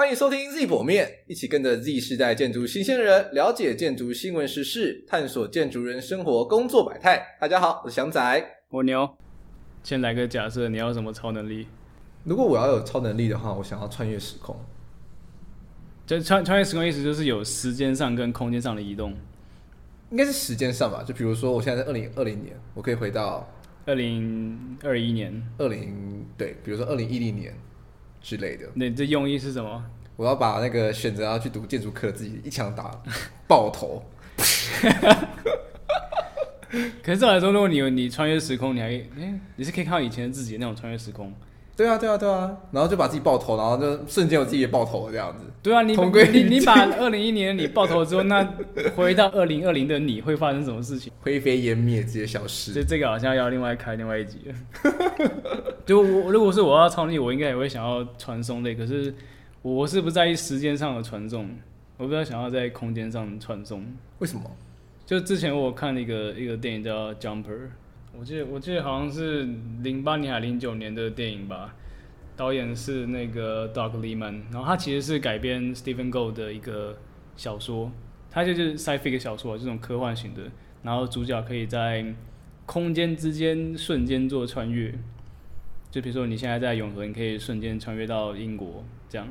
欢迎收听 Z 薄面，一起跟着 Z 世代建筑新鲜人了解建筑新闻时事，探索建筑人生活工作百态。大家好，我是翔仔，蜗牛。先来个假设，你要有什么超能力？如果我要有超能力的话，我想要穿越时空。就穿穿越时空意思就是有时间上跟空间上的移动，应该是时间上吧？就比如说我现在在二零二零年，我可以回到二零二一年，二零对，比如说二零一零年。之类的，那这用意是什么？我要把那个选择要去读建筑课自己一枪打爆头。可是照来说，如果你你穿越时空，你还哎、欸，你是可以看到以前的自己的那种穿越时空。对啊，对啊，对啊，然后就把自己爆头，然后就瞬间我自己也爆头这样子。对啊，你你你把二零一一年你爆头之后，那回到二零二零的你会发生什么事情？灰飞烟灭，直接消失。所以这个好像要另外开另外一集了。就我如果是我要超能力，我应该也会想要传送类。可是我是不在意时间上的传送，我比较想要在空间上传送。为什么？就之前我看了一个一个电影叫《Jumper》。我记得我记得好像是零八年还零九年的电影吧，导演是那个 Doug Liman，然后他其实是改编 Stephen g o 的一个小说，他就是 sci-fi 小说，这种科幻型的，然后主角可以在空间之间瞬间做穿越，就比如说你现在在永和，你可以瞬间穿越到英国，这样。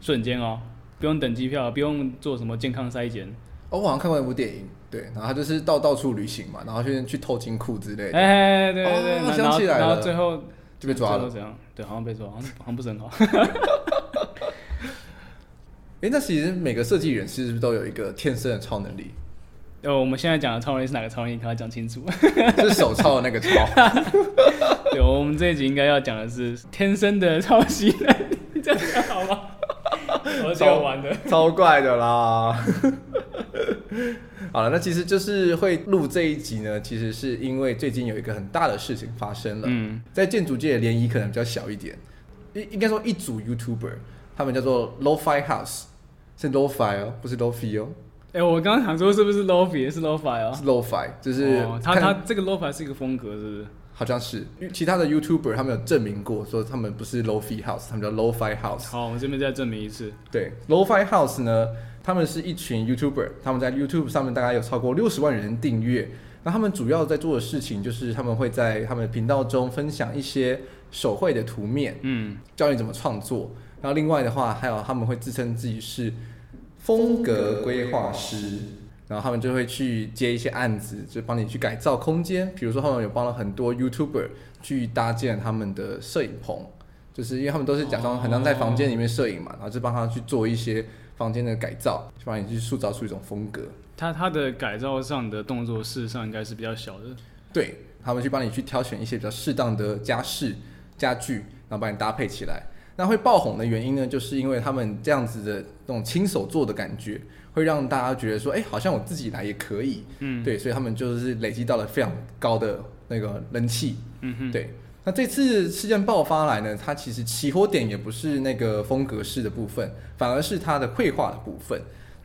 瞬间哦，不用等机票，不用做什么健康筛检。哦，我好像看过一部电影，对，然后他就是到到处旅行嘛，然后去去偷金库之类的。哎，对对对，我想起来了，然后最后就被抓了，这样，对，好像被抓，好像好像不是很好。哎，那其实每个设计人是不是都有一个天生的超能力？呃，我们现在讲的超能力是哪个超能力？跟他讲清楚。是手抄的那个抄。对，我们这一集应该要讲的是天生的抄袭能力，这样好吗？我超玩的，超怪的啦。好了，那其实就是会录这一集呢，其实是因为最近有一个很大的事情发生了。嗯，在建筑界的涟漪可能比较小一点，应应该说一组 YouTuber，他们叫做 Lo-Fi House，是 Lo-Fi 哦，不是 Lo-Fi 哦。哎、欸，我刚刚想说是不是 Lo-Fi，是 Lo-Fi 哦，是 Lo-Fi，就是、哦、他他这个 Lo-Fi 是一个风格，是不是？好像是，其他的 YouTuber 他们有证明过，说他们不是 Lo-Fi House，他们叫 Lo-Fi House。好，我们这边再证明一次。对，Lo-Fi House 呢，他们是一群 YouTuber，他们在 YouTube 上面大概有超过六十万人订阅。那他们主要在做的事情就是他们会在他们的频道中分享一些手绘的图面，嗯，教你怎么创作。然后另外的话，还有他们会自称自己是风格规划师。然后他们就会去接一些案子，就帮你去改造空间。比如说，他们有帮了很多 YouTuber 去搭建他们的摄影棚，就是因为他们都是假装很像在房间里面摄影嘛，然后就帮他去做一些房间的改造，去帮你去塑造出一种风格。他他的改造上的动作事实上应该是比较小的。对，他们去帮你去挑选一些比较适当的家饰、家具，然后帮你搭配起来。那会爆红的原因呢，就是因为他们这样子的那种亲手做的感觉，会让大家觉得说，哎、欸，好像我自己来也可以。嗯，对，所以他们就是累积到了非常高的那个人气。嗯哼，对。那这次事件爆发来呢，它其实起火点也不是那个风格式的部分，反而是它的绘画的部分。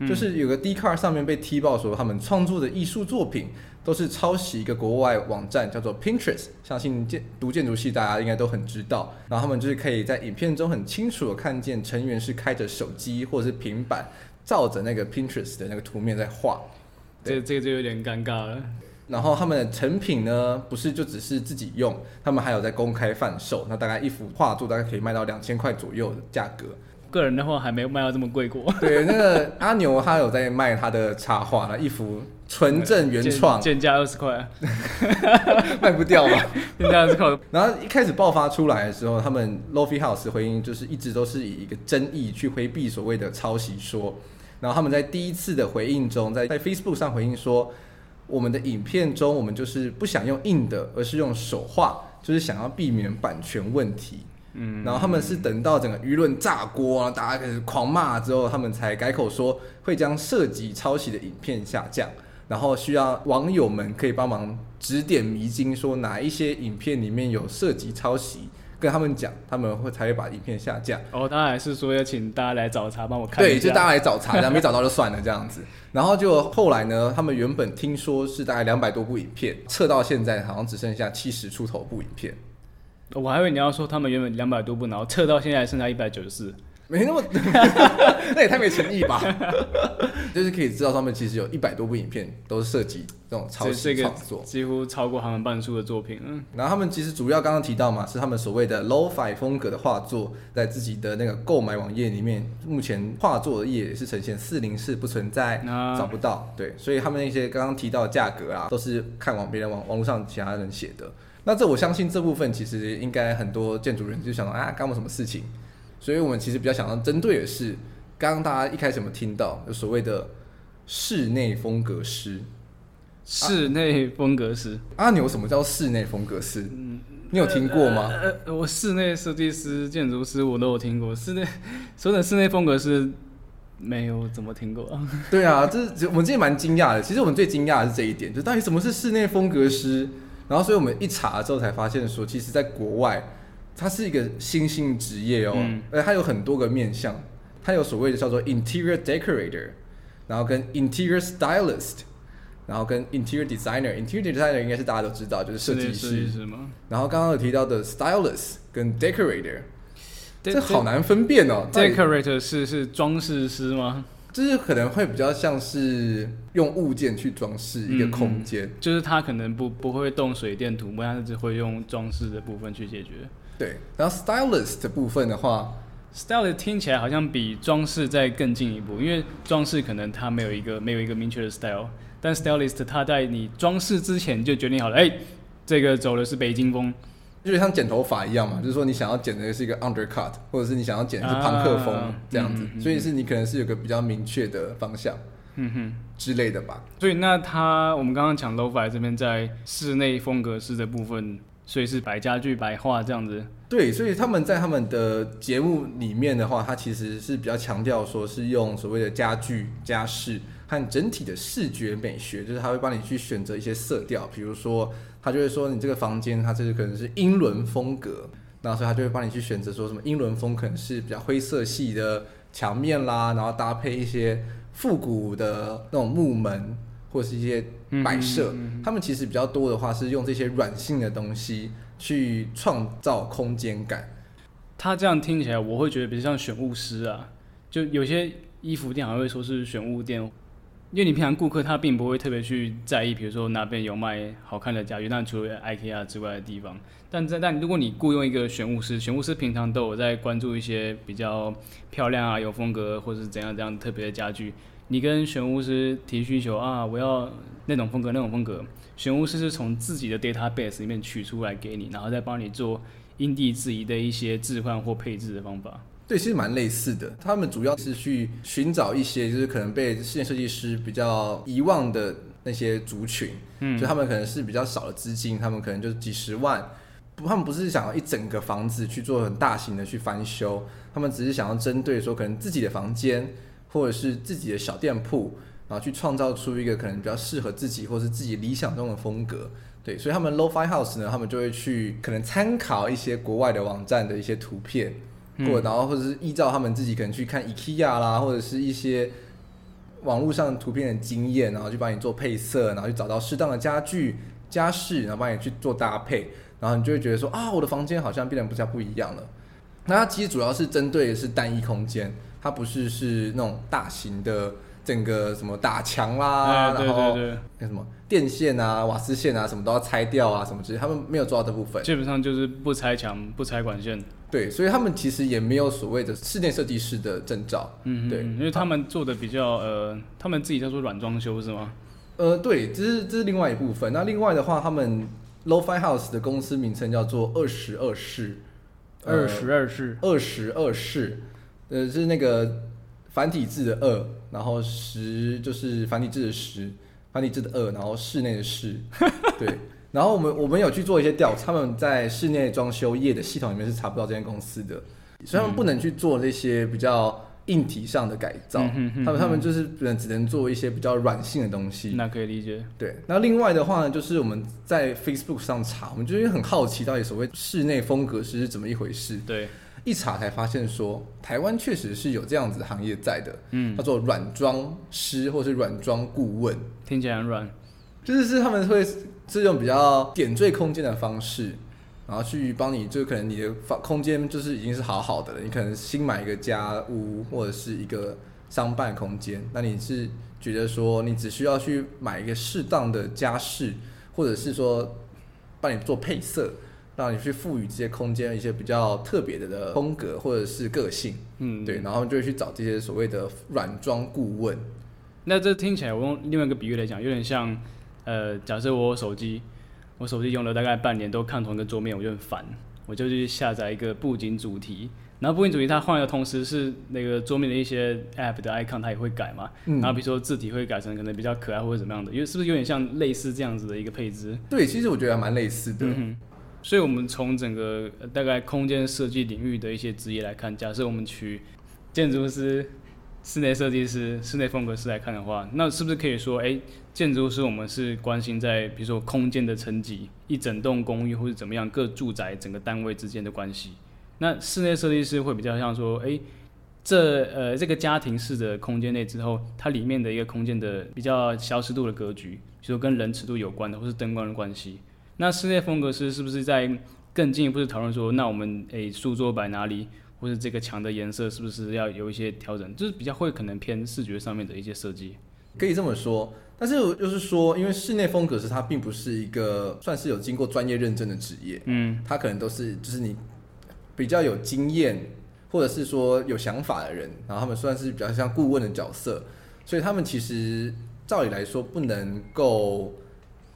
就是有个 Dcard 上面被踢爆说，他们创作的艺术作品都是抄袭一个国外网站叫做 Pinterest，相信建读建筑系大家应该都很知道。然后他们就是可以在影片中很清楚的看见成员是开着手机或者是平板，照着那个 Pinterest 的那个图面在画。这这个就有点尴尬了。然后他们的成品呢，不是就只是自己用，他们还有在公开贩售。那大概一幅画作大概可以卖到两千块左右的价格。个人的话还没有卖到这么贵过。对，那个阿牛他有在卖他的插画，那一幅纯正原创，减价二十块，卖不掉吧？减价二十块。然后一开始爆发出来的时候，他们 Lo-Fi House 回应就是一直都是以一个争议去回避所谓的抄袭说。然后他们在第一次的回应中，在在 Facebook 上回应说，我们的影片中我们就是不想用硬的，而是用手画，就是想要避免版权问题。嗯，然后他们是等到整个舆论炸锅啊，大家开始狂骂之后，他们才改口说会将涉及抄袭的影片下架，然后需要网友们可以帮忙指点迷津，说哪一些影片里面有涉及抄袭，跟他们讲，他们会才会把影片下架。哦，当然是说要请大家来找茬，帮我看。对，就大家来找茬，然后没找到就算了这样子。然后就后来呢，他们原本听说是大概两百多部影片，撤到现在好像只剩下七十出头部影片。我还以为你要说他们原本两百多部，然后撤到现在剩下一百九十四。没那么，那也太没诚意吧？就是可以知道，他们其实有一百多部影片都是涉及这种抄袭创作，几乎超过他们半数的作品。嗯，然后他们其实主要刚刚提到嘛，是他们所谓的 Lo-Fi 风格的画作，在自己的那个购买网页里面，目前画作的页是呈现四零四不存在，啊、找不到。对，所以他们那些刚刚提到的价格啊，都是看网别人网网络上其他人写的。那这我相信这部分其实应该很多建筑人就想到啊，干我什么事情？所以我们其实比较想要针对的是，刚刚大家一开始有没有听到，有所谓的室内风格师。室内风格师，阿牛，什么叫室内风格师？嗯，你有听过吗？呃，呃我室内设计师、建筑师我都有听过，室内说的室内风格师没有怎么听过。对啊，这是我们今天蛮惊讶的。其实我们最惊讶的是这一点，就到底什么是室内风格师？然后，所以我们一查了之后才发现说，其实在国外。它是一个新兴职业哦，嗯、而它有很多个面向，它有所谓的叫做 interior decorator，然后跟 interior stylist，然后跟 interior designer。interior designer 应该是大家都知道，就是设计师，是吗？然后刚刚有提到的 stylist 跟 decorator，De 这好难分辨哦。decorator 是是装饰师吗？就是可能会比较像是用物件去装饰一个空间，嗯、就是他可能不不会动水电涂抹，他只会用装饰的部分去解决。对，然后 stylist 的部分的话，stylist 听起来好像比装饰再更进一步，因为装饰可能它没有一个没有一个明确的 style，但 stylist 它在你装饰之前就决定好了，哎，这个走的是北京风，就像剪头发一样嘛，就是说你想要剪的是一个 undercut，或者是你想要剪的是朋克风这样子，啊、所以是你可能是有个比较明确的方向，嗯哼之类的吧。所以那他我们刚刚讲 Lo-Fi 这边在室内风格师的部分。所以是摆家具、摆画这样子。对，所以他们在他们的节目里面的话，他其实是比较强调说是用所谓的家具、家饰和整体的视觉美学，就是他会帮你去选择一些色调，比如说他就会说你这个房间它这是可能是英伦风格，那所以他就会帮你去选择说什么英伦风可能是比较灰色系的墙面啦，然后搭配一些复古的那种木门。或是一些摆设，嗯嗯嗯、他们其实比较多的话是用这些软性的东西去创造空间感。他这样听起来，我会觉得比较像选物师啊。就有些衣服店好像会说是选物店，因为你平常顾客他并不会特别去在意，比如说哪边有卖好看的家具，但除了 IKEA 之外的地方。但在但如果你雇佣一个选物师，选物师平常都有在关注一些比较漂亮啊、有风格或者是怎样怎样特别的家具。你跟玄巫师提需求啊，我要那种风格，那种风格。玄巫师是从自己的 database 里面取出来给你，然后再帮你做因地制宜的一些置换或配置的方法。对，其实蛮类似的。他们主要是去寻找一些就是可能被室内设计师比较遗忘的那些族群，嗯，就他们可能是比较少的资金，他们可能就是几十万，不，他们不是想要一整个房子去做很大型的去翻修，他们只是想要针对说可能自己的房间。或者是自己的小店铺，然后去创造出一个可能比较适合自己或是自己理想中的风格，对，所以他们 Lo-Fi House 呢，他们就会去可能参考一些国外的网站的一些图片，或者然后或者是依照他们自己可能去看 IKEA 啦，或者是一些网络上图片的经验，然后去帮你做配色，然后去找到适当的家具家饰，然后帮你去做搭配，然后你就会觉得说啊，我的房间好像变得比较不一样了。那它其实主要是针对的是单一空间。它不是是那种大型的整个什么打墙啦，然后那什么电线啊、瓦斯线啊，什么都要拆掉啊，什么之类，他们没有做到这部分。基本上就是不拆墙、不拆管线。对，所以他们其实也没有所谓的室内设计师的证照。嗯，对，因为他们做的比较呃，他们自己叫做软装修是吗？呃，对，这是这是另外一部分。那另外的话，他们 Lo-Fi House 的公司名称叫做二十二室，二十二室，二十二室。呃，是那个繁体字的二，然后十就是繁体字的十，繁体字的二，然后室内的室，对。然后我们我们有去做一些调查，他们在室内装修业的系统里面是查不到这间公司的，所以他们不能去做这些比较硬体上的改造，嗯、他们他们就是只能只能做一些比较软性的东西。那可以理解。对。那另外的话呢，就是我们在 Facebook 上查，我们就是很好奇到底所谓室内风格师是怎么一回事。对。一查才发现说，台湾确实是有这样子的行业在的，嗯，叫做软装师或是软装顾问，听起来很软，就是是他们会是用比较点缀空间的方式，然后去帮你，就可能你的房空间就是已经是好好的了，你可能新买一个家屋或者是一个商办空间，那你是觉得说你只需要去买一个适当的家饰，或者是说帮你做配色。让你去赋予这些空间一些比较特别的的风格或者是个性，嗯，对，然后就会去找这些所谓的软装顾问。那这听起来，我用另外一个比喻来讲，有点像，呃，假设我手机，我手机用了大概半年都看同一个桌面，我就很烦，我就去下载一个布景主题，然后布景主题它换的同时是那个桌面的一些 app 的 icon 它也会改嘛，嗯，然后比如说字体会改成可能比较可爱或者怎么样的，因为是不是有点像类似这样子的一个配置？对，其实我觉得还蛮类似的。嗯所以，我们从整个大概空间设计领域的一些职业来看，假设我们取建筑师、室内设计师、室内风格师来看的话，那是不是可以说，哎，建筑师我们是关心在比如说空间的层级，一整栋公寓或者怎么样各住宅整个单位之间的关系？那室内设计师会比较像说，哎，这呃这个家庭式的空间内之后，它里面的一个空间的比较消失度的格局，比如说跟人尺度有关的，或是灯光的关系。那室内风格师是不是在更进一步的讨论说，那我们诶书桌摆哪里，或者这个墙的颜色是不是要有一些调整，就是比较会可能偏视觉上面的一些设计？可以这么说，但是就是说，因为室内风格师它并不是一个算是有经过专业认证的职业，嗯，他可能都是就是你比较有经验或者是说有想法的人，然后他们算是比较像顾问的角色，所以他们其实照理来说不能够，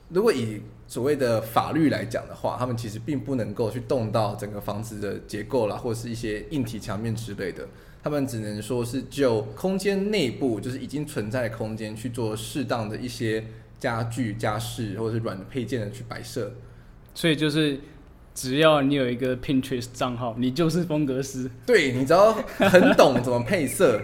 如果以所谓的法律来讲的话，他们其实并不能够去动到整个房子的结构啦，或者是一些硬体墙面之类的。他们只能说是就空间内部，就是已经存在的空间去做适当的一些家具、家饰或者是软的配件的去摆设。所以就是只要你有一个 Pinterest 账号，你就是风格师。对，你只要很懂怎么配色，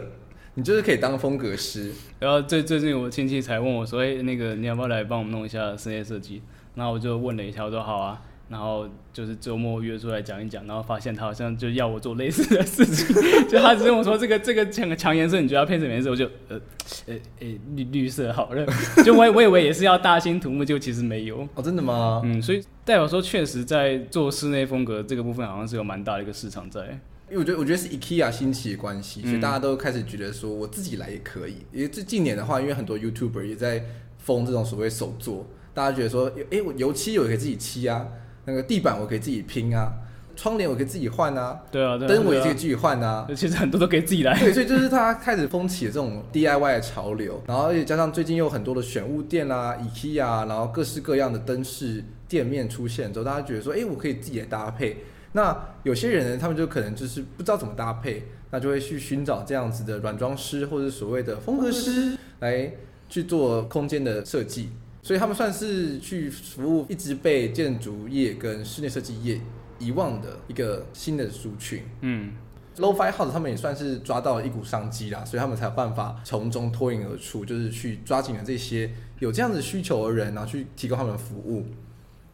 你就是可以当风格师。然后最最近我亲戚才问我说：“哎、欸，那个你要不要来帮我们弄一下室内设计？”然后我就问了一下，我说好啊，然后就是周末约出来讲一讲，然后发现他好像就要我做类似的事情，就他只跟我说这个 这个墙墙颜色，你觉得要配什么颜色？我就呃呃呃绿绿色好了，就我我以为也是要大兴土木，就其实没有哦，真的吗？嗯，所以代表说确实在做室内风格这个部分，好像是有蛮大的一个市场在。因为我觉得我觉得是 IKEA 兴起的关系，所以大家都开始觉得说我自己来也可以。因为这近年的话，因为很多 YouTuber 也在封这种所谓手作。大家觉得说，哎、欸，我油漆我可以自己漆啊，那个地板我可以自己拼啊，窗帘我可以自己换啊，对啊，灯、啊、我也可以自己换啊，其实很多都可以自己来。对，所以就是它开始风起了这种 DIY 的潮流，然后而且加上最近又有很多的选物店啦、IKEA，然后各式各样的灯饰店面出现之后，大家觉得说，哎、欸，我可以自己来搭配。那有些人呢，他们就可能就是不知道怎么搭配，那就会去寻找这样子的软装师或者所谓的风格师来去做空间的设计。所以他们算是去服务一直被建筑业跟室内设计业遗忘的一个新的族群。嗯，Lo-Fi House 他们也算是抓到了一股商机啦，所以他们才有办法从中脱颖而出，就是去抓紧了这些有这样子需求的人，然后去提供他们的服务。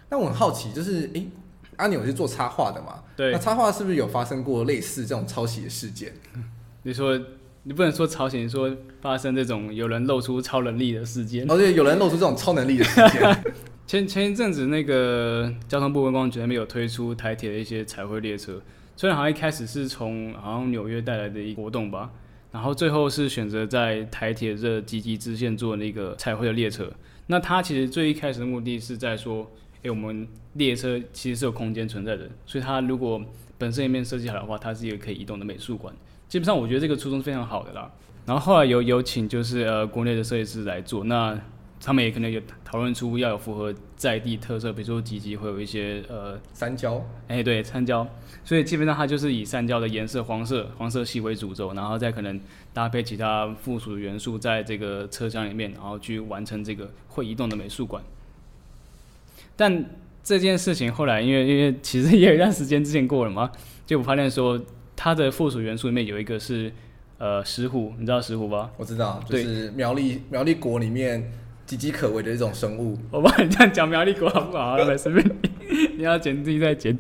那我很好奇，就是诶，阿牛是做插画的嘛？对。那插画是不是有发生过类似这种抄袭的事件？你说。你不能说朝鲜说发生这种有人露出超能力的事件，哦对，有人露出这种超能力的事件。前前一阵子那个交通部观光局那边有推出台铁的一些彩绘列车，虽然好像一开始是从好像纽约带来的一个活动吧，然后最后是选择在台铁这集集支线做那个彩绘的列车。那它其实最一开始的目的是在说，哎、欸，我们列车其实是有空间存在的，所以它如果本身一面设计好的话，它是一个可以移动的美术馆。基本上我觉得这个初衷是非常好的啦。然后后来有有请就是呃国内的设计师来做，那他们也可能有讨论出要有符合在地特色，比如说吉吉会有一些呃三焦，哎、欸、对三焦，所以基本上它就是以三焦的颜色黄色黄色系为主轴，然后再可能搭配其他附属的元素在这个车厢里面，然后去完成这个会移动的美术馆。但这件事情后来因为因为其实也有一段时间之前过了嘛，就我发现说。它的附属元素里面有一个是，呃，石虎，你知道石虎吧？我知道，就是苗栗苗栗国里面岌岌可危的一种生物。我帮你这样讲苗栗国好不好？来，随便你，你要剪自己再剪。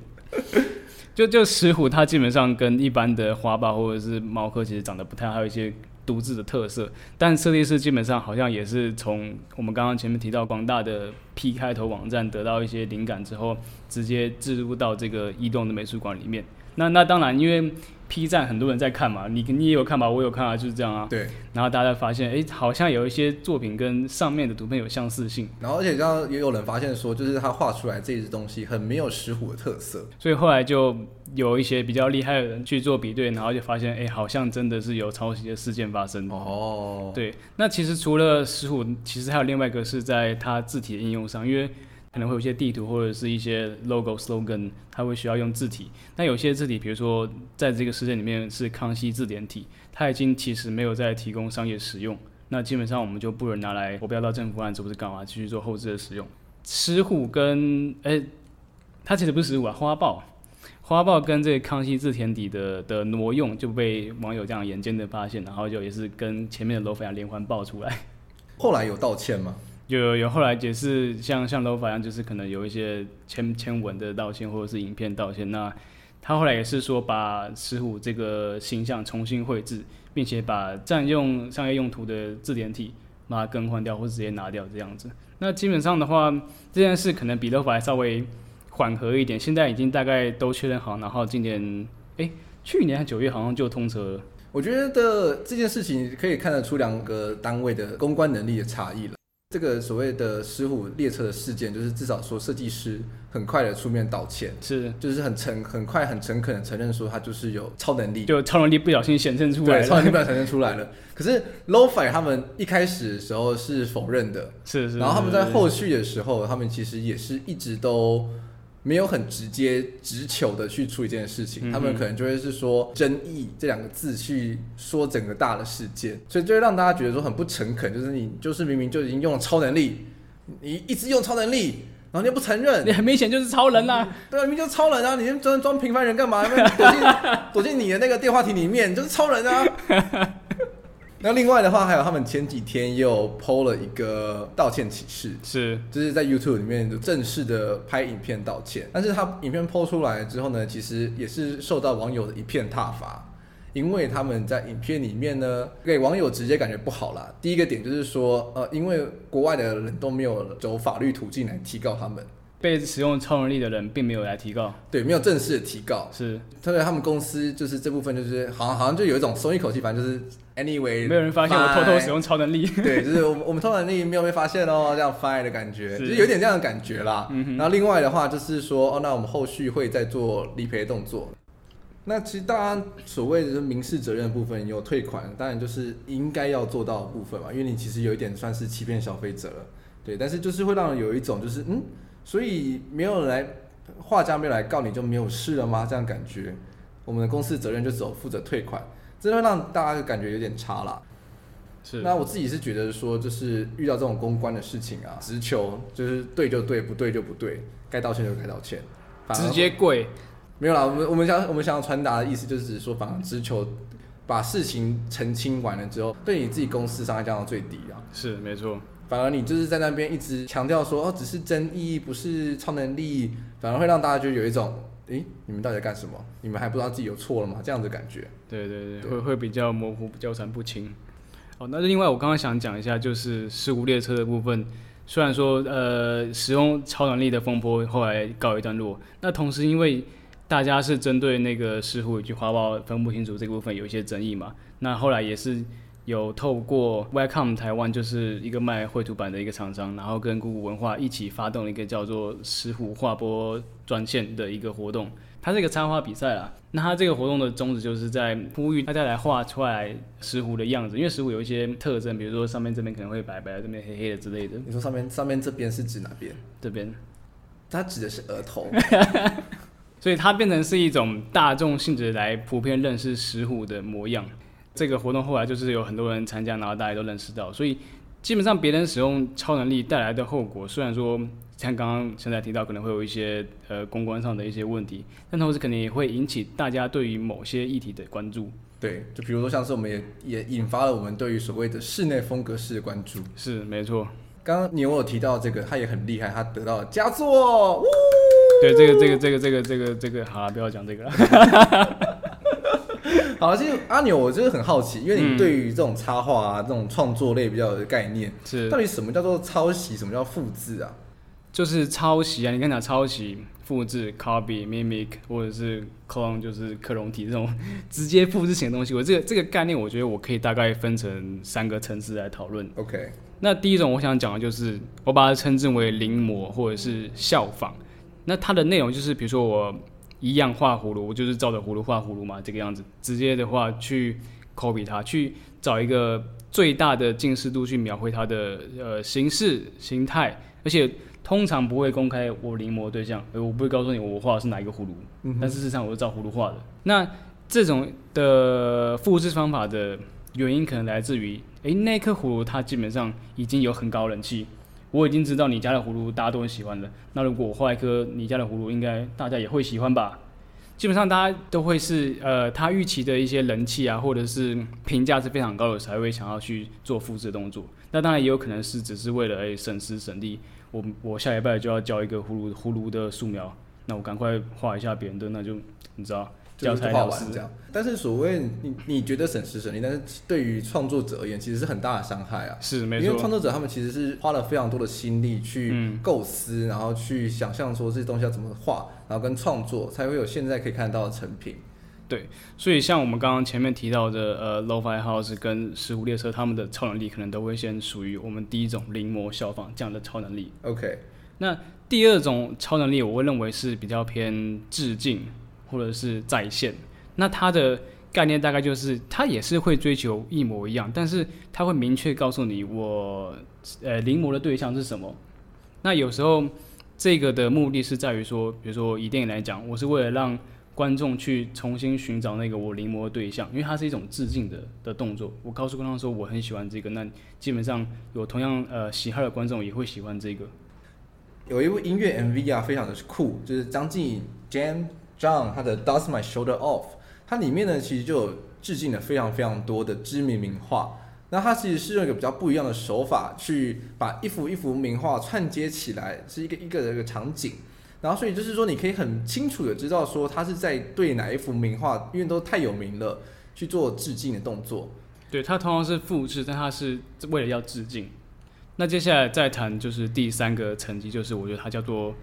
就就石虎，它基本上跟一般的花豹或者是猫科其实长得不太，还有一些独自的特色。但设计师基本上好像也是从我们刚刚前面提到广大的 P 开头网站得到一些灵感之后，直接置入到这个移动的美术馆里面。那那当然，因为 P 站很多人在看嘛，你你也有看吧？我有看啊，就是这样啊。对。然后大家发现，哎、欸，好像有一些作品跟上面的图片有相似性。然后而且刚刚也有人发现说，就是他画出来这只东西很没有石虎的特色。所以后来就有一些比较厉害的人去做比对，然后就发现，哎、欸，好像真的是有抄袭的事件发生。哦。对。那其实除了石虎，其实还有另外一个是在它字体的应用上，因为。可能会有一些地图或者是一些 logo slogan，它会需要用字体。那有些字体，比如说在这个事件里面是康熙字典体，它已经其实没有在提供商业使用。那基本上我们就不能拿来我标到政府案子不是干嘛，继续做后置的使用。石虎跟哎、它其实不是石虎啊，花豹，花豹跟这个康熙字典体的的挪用就被网友这样眼尖的发现，然后就也是跟前面的罗法连环爆出来。后来有道歉吗？有有后来解释，像像 LOFA 一样，就是可能有一些签签文的道歉，或者是影片道歉。那他后来也是说，把石虎这个形象重新绘制，并且把占用商业用途的字典体把它更换掉，或者直接拿掉这样子。那基本上的话，这件事可能比 LOFA 还稍微缓和一点。现在已经大概都确认好，然后今年哎、去年九月好像就通车了。我觉得这件事情可以看得出两个单位的公关能力的差异了。这个所谓的狮虎列车的事件，就是至少说设计师很快的出面道歉，是，就是很诚很快很诚恳的承认说他就是有超能力，就超能力不小心显现出来了，对，超能力不小心显现出来了。可是 Lo-Fi 他们一开始的时候是否认的，是是，然后他们在后续的时候，他们其实也是一直都。没有很直接直球的去处理这件事情，嗯、他们可能就会是说争议这两个字去说整个大的事件，所以就会让大家觉得说很不诚恳，就是你就是明明就已经用了超能力，你一直用超能力，然后你又不承认，你很明显就是超人啊，对啊，明明就是超人啊，你装装平凡人干嘛？躲进 躲进你的那个电话亭里面，你就是超人啊。那另外的话，还有他们前几天又 PO 了一个道歉启事，是就是在 YouTube 里面就正式的拍影片道歉。但是他影片 PO 出来之后呢，其实也是受到网友的一片挞伐，因为他们在影片里面呢，给网友直接感觉不好啦。第一个点就是说，呃，因为国外的人都没有走法律途径来提告他们，被使用超能力的人并没有来提告，对，没有正式的提告，是。特别他们公司就是这部分就是好像好像就有一种松一口气，反正就是。Anyway，没有人发现我偷偷使用超能力。对，就是我们我们超能力没有被发现哦，这样 fine 的感觉，就是有点这样的感觉啦。嗯、然后另外的话就是说，哦，那我们后续会再做理赔动作。那其实当然所谓的民事责任的部分有退款，当然就是应该要做到的部分嘛，因为你其实有一点算是欺骗消费者了。对，但是就是会让人有一种就是嗯，所以没有人来画家没有来告你就没有事了吗？这样感觉，我们的公司责任就只有负责退款。真的会让大家感觉有点差啦。是，那我自己是觉得说，就是遇到这种公关的事情啊，直球就是对就对，不对就不对，该道歉就该道歉，直接跪。没有啦，我们我们想我们想要传达的意思就是说，反而直球把事情澄清完了之后，对你自己公司伤害降到最低啊。是，没错。反而你就是在那边一直强调说，哦，只是争议，不是超能力，反而会让大家就有一种。诶，你们到底在干什么？你们还不知道自己有错了吗？这样子感觉。对对对，会会比较模糊，交缠不清。哦，那另外我刚刚想讲一下，就是事故列车的部分。虽然说，呃，使用超能力的风波后来告一段落，那同时因为大家是针对那个石虎以及花豹分不清楚这个部分有一些争议嘛，那后来也是。有透过 Welcome 台湾，就是一个卖绘图板的一个厂商，然后跟鼓舞文化一起发动了一个叫做“石虎画波专线”的一个活动。它是一个插画比赛啦。那它这个活动的宗旨就是在呼吁大家来画出来石虎的样子，因为石虎有一些特征，比如说上面这边可能会白白的，这边黑黑的之类的。你说上面上面这边是指哪边？这边，它指的是额头。所以它变成是一种大众性质来普遍认识石虎的模样。这个活动后来就是有很多人参加，然后大家都认识到，所以基本上别人使用超能力带来的后果，虽然说像刚刚现在提到可能会有一些呃公关上的一些问题，但同时肯定也会引起大家对于某些议题的关注。对，就比如说像是我们也也引发了我们对于所谓的室内风格式的关注。是，没错。刚刚你有提到这个，他也很厉害，他得到了佳作。对，这个这个这个这个这个这个，好了，不要讲这个了。好，其实阿牛，我真的很好奇，因为你对于这种插画啊、嗯、这种创作类比较有概念，是到底什么叫做抄袭，什么叫复制啊？就是抄袭啊！你刚才讲抄袭、复制 （copy、mimic） 或者是 clone，就是克隆体这种 直接复制型的东西。我这个这个概念，我觉得我可以大概分成三个层次来讨论。OK，那第一种我想讲的就是，我把它称之为临摹或者是效仿。那它的内容就是，比如说我一样画葫芦，我就是照着葫芦画葫芦嘛，这个样子。直接的话去 copy 它，去找一个最大的近似度去描绘它的呃形式形态，而且。通常不会公开我临摹对象，呃，我不会告诉你我画的是哪一个葫芦，嗯、但事实上我是照葫芦画的。那这种的复制方法的原因可能来自于，诶，那颗葫芦它基本上已经有很高人气，我已经知道你家的葫芦大家都很喜欢的。那如果我画一颗你家的葫芦，应该大家也会喜欢吧？基本上大家都会是，呃，他预期的一些人气啊，或者是评价是非常高的，才会想要去做复制动作。那当然也有可能是只是为了诶省时省力。我我下礼拜就要交一个葫芦葫芦的素描，那我赶快画一下别人的，那就你知道，交差了事这样。但是所谓你你觉得省时省力，但是对于创作者而言，其实是很大的伤害啊。是没错，因为创作者他们其实是花了非常多的心力去构思，嗯、然后去想象说这些东西要怎么画，然后跟创作才会有现在可以看到的成品。对，所以像我们刚刚前面提到的，呃，Lo-Fi House 跟石虎列车，他们的超能力可能都会先属于我们第一种临摹效仿这样的超能力。OK，那第二种超能力，我会认为是比较偏致敬或者是在线。那它的概念大概就是，它也是会追求一模一样，但是它会明确告诉你我，呃，临摹的对象是什么。那有时候这个的目的是在于说，比如说以电影来讲，我是为了让观众去重新寻找那个我临摹的对象，因为它是一种致敬的的动作。我告诉观众说我很喜欢这个，那基本上有同样呃喜好的观众也会喜欢这个。有一部音乐 MV 啊，非常的酷，就是张敬 Jam John 他的 Dust My Shoulder Off，它里面呢其实就有致敬了非常非常多的知名名画。那它其实是用一个比较不一样的手法去把一幅一幅名画串接起来，是一个一个的一个场景。然后，所以就是说，你可以很清楚的知道说，他是在对哪一幅名画，因为都太有名了，去做致敬的动作。对，他同样是复制，但他是为了要致敬。那接下来再谈就是第三个层级，就是我觉得它叫做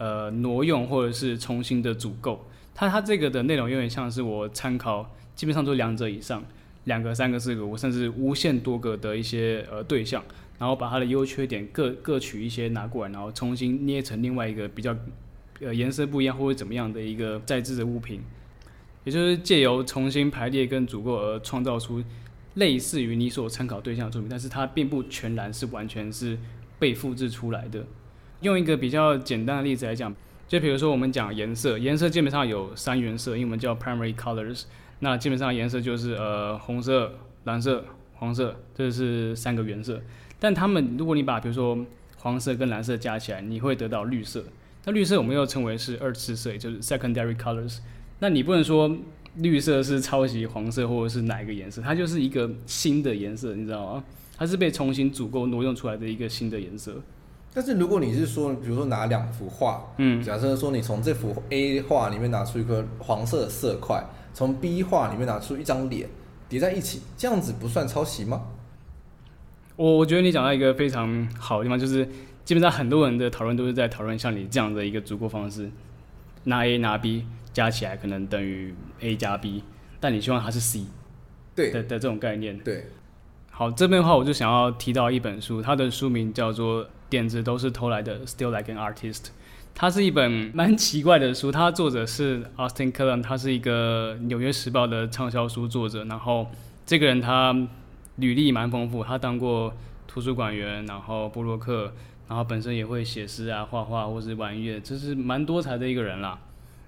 呃挪用或者是重新的组构。它它这个的内容有点像是我参考，基本上都两者以上，两个、三个、四个，我甚至无限多个的一些呃对象，然后把它的优缺点各各取一些拿过来，然后重新捏成另外一个比较。呃，颜色不一样或者怎么样的一个再制的物品，也就是借由重新排列跟组构而创造出类似于你所参考对象的作品，但是它并不全然是完全是被复制出来的。用一个比较简单的例子来讲，就比如说我们讲颜色，颜色基本上有三原色，英文叫 primary colors，那基本上颜色就是呃红色、蓝色、黄色，这是三个原色。但它们如果你把比如说黄色跟蓝色加起来，你会得到绿色。那绿色我们又称为是二次色，也就是 secondary colors。那你不能说绿色是抄袭黄色或者是哪一个颜色，它就是一个新的颜色，你知道吗？它是被重新组构挪用出来的一个新的颜色。但是如果你是说，比如说拿两幅画，嗯，假设说你从这幅 A 画里面拿出一个黄色的色块，从 B 画里面拿出一张脸叠在一起，这样子不算抄袭吗？我我觉得你讲到一个非常好的地方，就是。基本上很多人的讨论都是在讨论像你这样的一个组构方式，拿 A 拿 B 加起来可能等于 A 加 B，但你希望它是 C，对的的这种概念。对，好，这边的话我就想要提到一本书，它的书名叫做《点子都是偷来的》，Still Like an Artist。它是一本蛮奇怪的书，它作者是 Austin Kleon，他是一个纽约时报的畅销书作者。然后这个人他履历蛮丰富，他当过图书馆员，然后布洛克。然后本身也会写诗啊、画画或是玩音乐，这是蛮多才的一个人啦。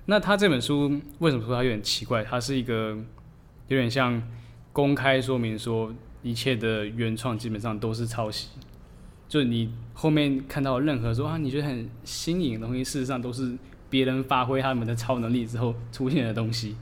那他这本书为什么说他有点奇怪？他是一个有点像公开说明说一切的原创基本上都是抄袭，就你后面看到任何说啊你觉得很新颖的东西，事实上都是别人发挥他们的超能力之后出现的东西。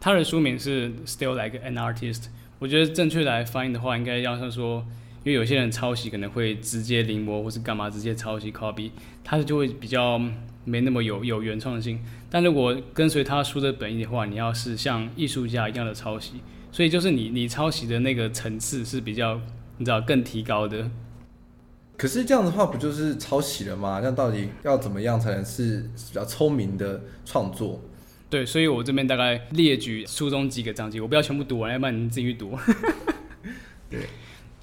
他的书名是 Still Like an Artist，我觉得正确来翻译的话，应该要是说。因为有些人抄袭可能会直接临摹或是干嘛，直接抄袭 copy，他就会比较没那么有有原创性。但如果跟随他书的本意的话，你要是像艺术家一样的抄袭，所以就是你你抄袭的那个层次是比较你知道更提高的。可是这样的话，不就是抄袭了吗？那到底要怎么样才能是比较聪明的创作？对，所以我这边大概列举书中几个章节，我不要全部读完，要不然你自己去读。对，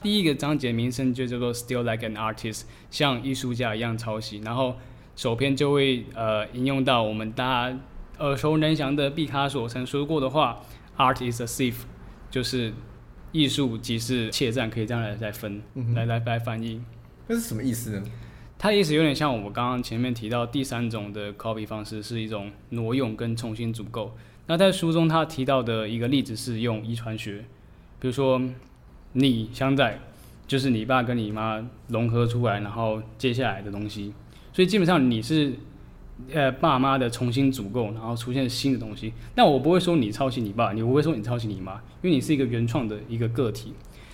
第一个章节名称就叫做 “Still like an artist”，像艺术家一样抄袭。然后首篇就会呃引用到我们大家耳熟能详的毕卡索曾说过的话：“Art is a thief”，就是艺术即是怯战，可以这样来来分，嗯、来来来翻译。那是什么意思呢？它的意思有点像我们刚刚前面提到第三种的 copy 方式，是一种挪用跟重新组构。那在书中他提到的一个例子是用遗传学，比如说你香仔就是你爸跟你妈融合出来，然后接下来的东西。所以基本上你是呃爸妈的重新组构，然后出现新的东西。但我不会说你抄袭你爸，你不会说你抄袭你妈，因为你是一个原创的一个个体。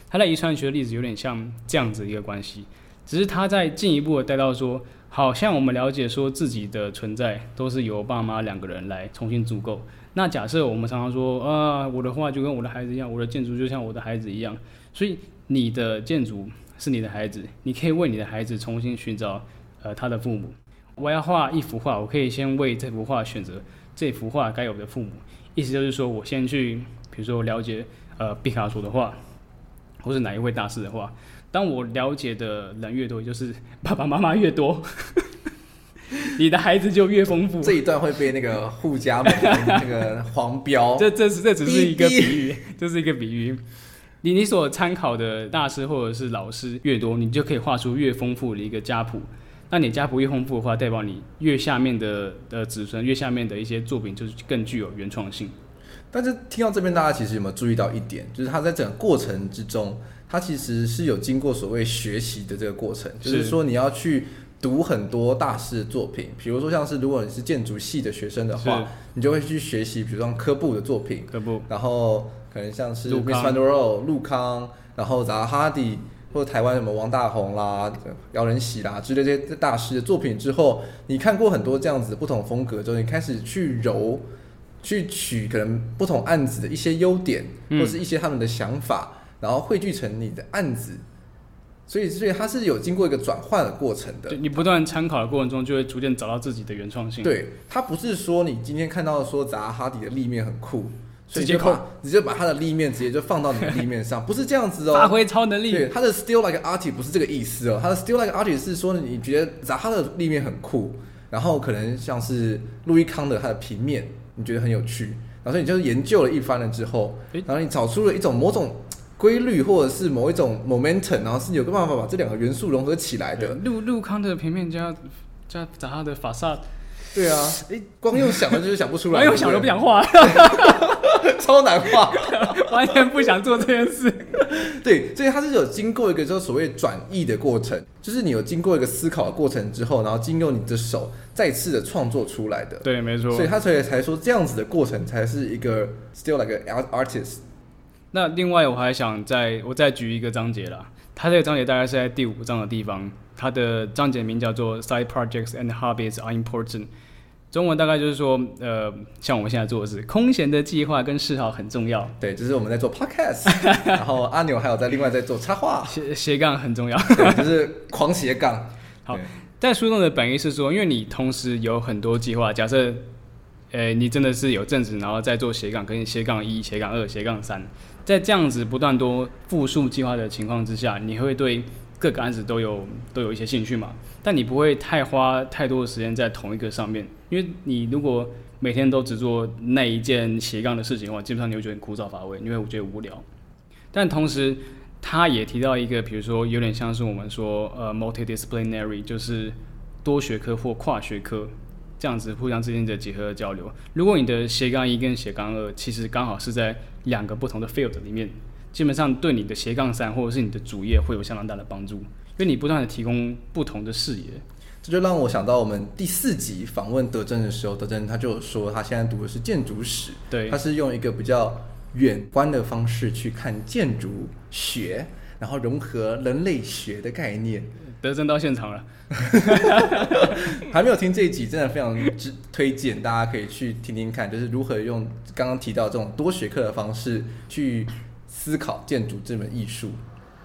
他在遗传学的例子有点像这样子一个关系。只是他在进一步的带到说，好像我们了解说自己的存在都是由爸妈两个人来重新组构。那假设我们常常说啊，我的画就跟我的孩子一样，我的建筑就像我的孩子一样。所以你的建筑是你的孩子，你可以为你的孩子重新寻找呃他的父母。我要画一幅画，我可以先为这幅画选择这幅画该有的父母。意思就是说我先去，比如说了解呃毕卡索的画，或是哪一位大师的画。当我了解的人越多，就是爸爸妈妈越多，你的孩子就越丰富。这一段会被那个护家盟那个黄标。这这是这只是一个比喻，这是一个比喻。你你所参考的大师或者是老师越多，你就可以画出越丰富的一个家谱。那你家不易丰富的话，代表你越下面的的子孙，越下面的一些作品就是更具有原创性。但是听到这边，大家其实有没有注意到一点，就是他在整个过程之中。它其实是有经过所谓学习的这个过程，就是说你要去读很多大师的作品，比如说像是如果你是建筑系的学生的话，你就会去学习，比如说科布的作品，科布，然后可能像是 Mies van der Rohe、陆康，然后扎哈迪或者台湾什么王大閎啦、姚仁喜啦之类这些大师的作品之后，你看过很多这样子不同风格之后，你开始去揉，去取可能不同案子的一些优点，或是一些他们的想法。嗯然后汇聚成你的案子，所以所以它是有经过一个转换的过程的。你不断参考的过程中，就会逐渐找到自己的原创性。对，它不是说你今天看到说扎哈迪的立面很酷，直接把，直接把他的立面直接就放到你的立面上，不是这样子哦。发挥超能力。对，他的 still like artist 不是这个意思哦，他的 still like artist 是说你觉得扎哈的立面很酷，然后可能像是路易康的他的平面，你觉得很有趣，然后你就是研究了一番了之后，然后你找出了一种某种。规律或者是某一种 momentum，然后是有个办法把这两个元素融合起来的。陆陆康的平面加加扎哈的法萨，对啊，诶，光用想的就是想不出来，光用想都不想画，超难画，完全不想做这件事。对，所以它是有经过一个叫所谓转译的过程，就是你有经过一个思考的过程之后，然后经由你的手再次的创作出来的。对，没错。所以他所以才说这样子的过程才是一个 still like an artist。那另外我还想再我再举一个章节啦，它这个章节大概是在第五章的地方，它的章节名叫做 Side Projects and Hobbies are important，中文大概就是说，呃，像我们现在做的是空闲的计划跟嗜好很重要。对，就是我们在做 Podcast，然后阿牛还有在另外在做插画，斜斜杠很重要，就是狂斜杠。好，在书中的本意是说，因为你同时有很多计划，假设，呃，你真的是有正职，然后再做斜杠，跟斜杠一、斜杠二、斜杠三。在这样子不断多复数计划的情况之下，你会对各个案子都有都有一些兴趣嘛？但你不会太花太多的时间在同一个上面，因为你如果每天都只做那一件斜杠的事情的话，基本上你会觉得枯燥乏味，你会觉得无聊。但同时，他也提到一个，比如说有点像是我们说呃 multidisciplinary，就是多学科或跨学科。这样子互相之间的结合的交流。如果你的斜杠一跟斜杠二其实刚好是在两个不同的 field 里面，基本上对你的斜杠三或者是你的主业会有相当大的帮助，因为你不断的提供不同的视野。这就让我想到我们第四集访问德珍的时候，德珍他就说他现在读的是建筑史，对，他是用一个比较远观的方式去看建筑学。然后融合人类学的概念。德政到现场了，还没有听这一集，真的非常之推荐，大家可以去听听看，就是如何用刚刚提到这种多学科的方式去思考建筑这门艺术。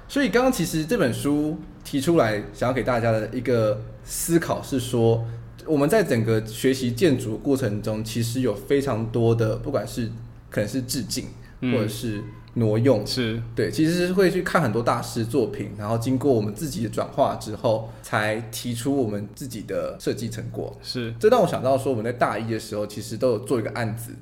所以刚刚其实这本书提出来，想要给大家的一个思考是说，我们在整个学习建筑过程中，其实有非常多的，不管是可能是致敬，或者是。挪用是对，其实是会去看很多大师作品，然后经过我们自己的转化之后，才提出我们自己的设计成果。是，这让我想到说，我们在大一的时候，其实都有做一个案子，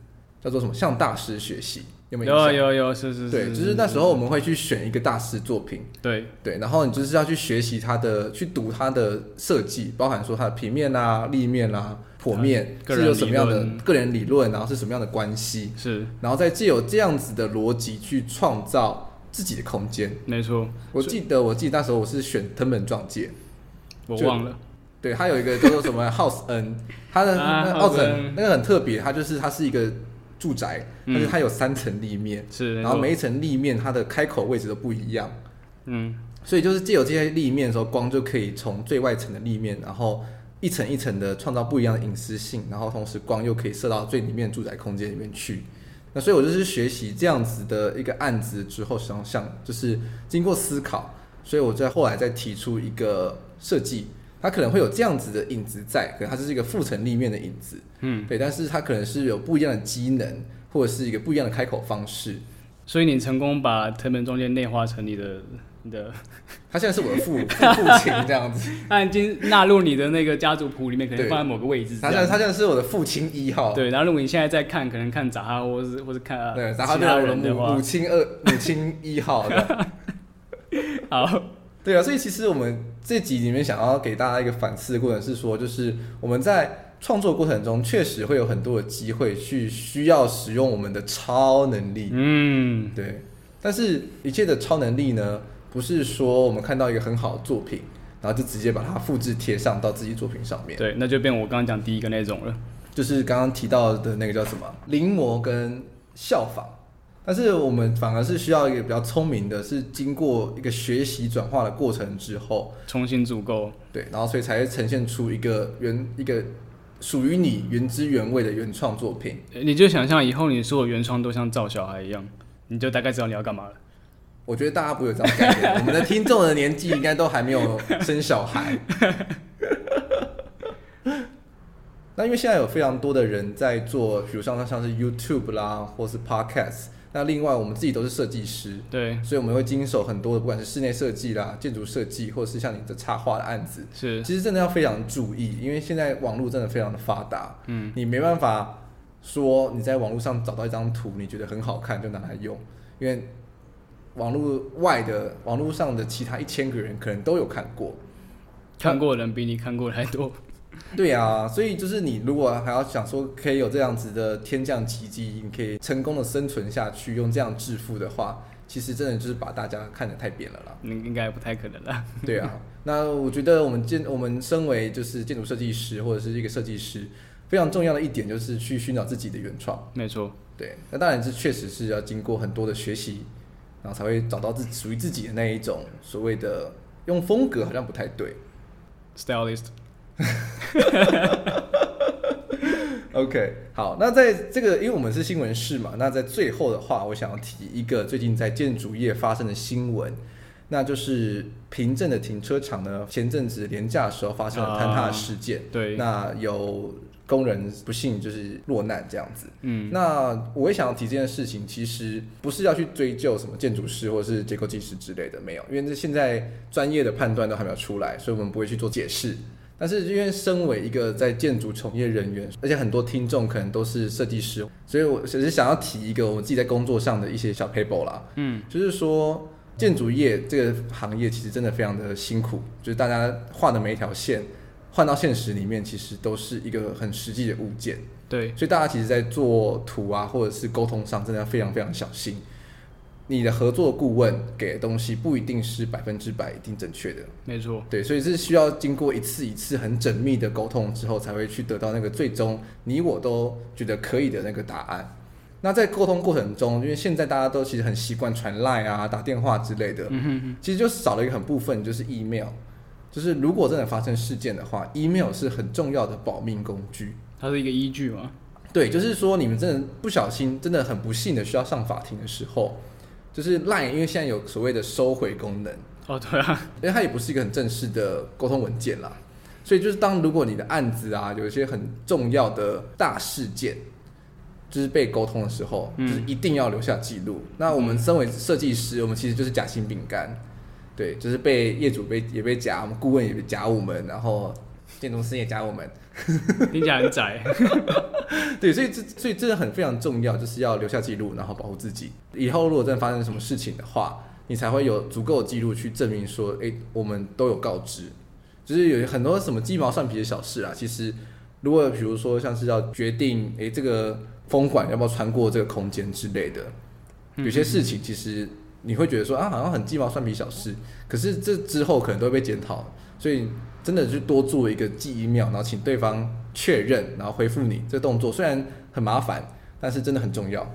叫做什么“向大师学习”，有没有？有有有，是是是。对，就是那时候我们会去选一个大师作品，对对，然后你就是要去学习他的，去读他的设计，包含说他的平面啊、立面啊。剖面是有什么样的个人理论，然后是什么样的关系？是，然后再借有这样子的逻辑去创造自己的空间。没错，我记得我记得那时候我是选藤本壮介，我忘了。对，他有一个叫做什么 House N，他的那个 House N 那个很特别，他就是他是一个住宅，但是它有三层立面，是，然后每一层立面它的开口位置都不一样。嗯，所以就是借由这些立面的时候，光就可以从最外层的立面，然后。一层一层的创造不一样的隐私性，然后同时光又可以射到最里面住宅空间里面去。那所以我就是学习这样子的一个案子之后，想想就是经过思考，所以我在后来再提出一个设计，它可能会有这样子的影子在，可能它是一个复层立面的影子，嗯，对，但是它可能是有不一样的机能，或者是一个不一样的开口方式。所以你成功把藤本中间内化成你的。你的，他现在是我的父 父亲这样子，他已经纳入你的那个家族谱里面，可能放在某个位置。他现在他现在是我的父亲一号。对，然后如果你现在在看，可能看杂哈，或是或是看对杂哈的话，母亲二母亲一号的。好，对啊，所以其实我们这集里面想要给大家一个反思的过程是说，就是我们在创作过程中确实会有很多的机会去需要使用我们的超能力。嗯，对，但是一切的超能力呢？不是说我们看到一个很好的作品，然后就直接把它复制贴上到自己作品上面。对，那就变我刚刚讲第一个那种了，就是刚刚提到的那个叫什么临摹跟效仿。但是我们反而是需要一个比较聪明的，是经过一个学习转化的过程之后，重新组构。对，然后所以才会呈现出一个原一个属于你原汁原味的原创作品。你就想象以后你所有原创都像造小孩一样，你就大概知道你要干嘛了。我觉得大家不会有这样概念，我们的听众的年纪应该都还没有生小孩。那因为现在有非常多的人在做，比如像像是 YouTube 啦，或是 Podcast。那另外我们自己都是设计师，对，所以我们会经手很多的，不管是室内设计啦、建筑设计，或者是像你的插画的案子。是，其实真的要非常注意，因为现在网络真的非常的发达。嗯，你没办法说你在网络上找到一张图，你觉得很好看就拿来用，因为。网络外的网络上的其他一千个人可能都有看过，看过的人比你看过的还多。对啊，所以就是你如果还要想说可以有这样子的天降奇迹，你可以成功的生存下去，用这样致富的话，其实真的就是把大家看得太扁了啦。应应该不太可能啦。对啊，那我觉得我们建我们身为就是建筑设计师或者是一个设计师，非常重要的一点就是去寻找自己的原创。没错，对，那当然是确实是要经过很多的学习。然后才会找到自属于自己的那一种所谓的用风格好像不太对，stylist。OK，好，那在这个因为我们是新闻室嘛，那在最后的话，我想要提一个最近在建筑业发生的新闻，那就是平镇的停车场呢，前阵子廉价的时候发生了坍塌事件，啊、对，那有。工人不幸就是落难这样子，嗯，那我也想要提这件事情，其实不是要去追究什么建筑师或者是结构技师之类的，没有，因为这现在专业的判断都还没有出来，所以我们不会去做解释。但是因为身为一个在建筑从业人员，而且很多听众可能都是设计师，所以我只是想要提一个我自己在工作上的一些小 paper 啦，嗯，就是说建筑业这个行业其实真的非常的辛苦，就是大家画的每一条线。换到现实里面，其实都是一个很实际的物件。对，所以大家其实，在做图啊，或者是沟通上，真的要非常非常小心。你的合作顾问给的东西，不一定是百分之百一定正确的。没错。对，所以是需要经过一次一次很缜密的沟通之后，才会去得到那个最终你我都觉得可以的那个答案。那在沟通过程中，因为现在大家都其实很习惯传 Line 啊、打电话之类的，嗯哼哼，其实就少了一个很部分，就是 email。就是如果真的发生事件的话，email 是很重要的保命工具。它是一个依据吗？对，就是说你们真的不小心，真的很不幸的需要上法庭的时候，就是 Line，因为现在有所谓的收回功能。哦，对啊，因为它也不是一个很正式的沟通文件啦，所以就是当如果你的案子啊有一些很重要的大事件，就是被沟通的时候，嗯、就是一定要留下记录。那我们身为设计师，我们其实就是夹心饼干，对，就是被业主被也被夹，我们顾问也被夹我们，然后建筑师也加我们，听起来很窄。对，所以这所以这个很非常重要，就是要留下记录，然后保护自己。以后如果真的发生什么事情的话。你才会有足够的记录去证明说，哎、欸，我们都有告知，就是有很多什么鸡毛蒜皮的小事啊。其实，如果比如说像是要决定，哎、欸，这个风管要不要穿过这个空间之类的，有些事情其实你会觉得说啊，好像很鸡毛蒜皮小事，可是这之后可能都会被检讨，所以真的是多做一个记忆秒，然后请对方确认，然后回复你这个动作，虽然很麻烦，但是真的很重要。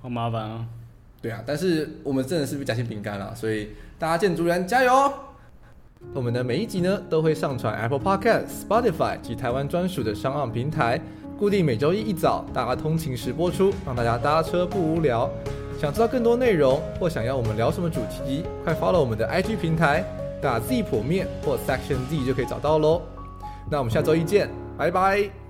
好麻烦啊。对啊，但是我们真的是夹心饼干了，所以大家建筑人加油！我们的每一集呢都会上传 Apple Podcast、Spotify 及台湾专属的商岸平台，固定每周一一早大家通勤时播出，让大家搭车不无聊。想知道更多内容或想要我们聊什么主题，快 follow 我们的 IG 平台，打 Z 剖面或 Section Z 就可以找到喽。那我们下周一见，拜拜。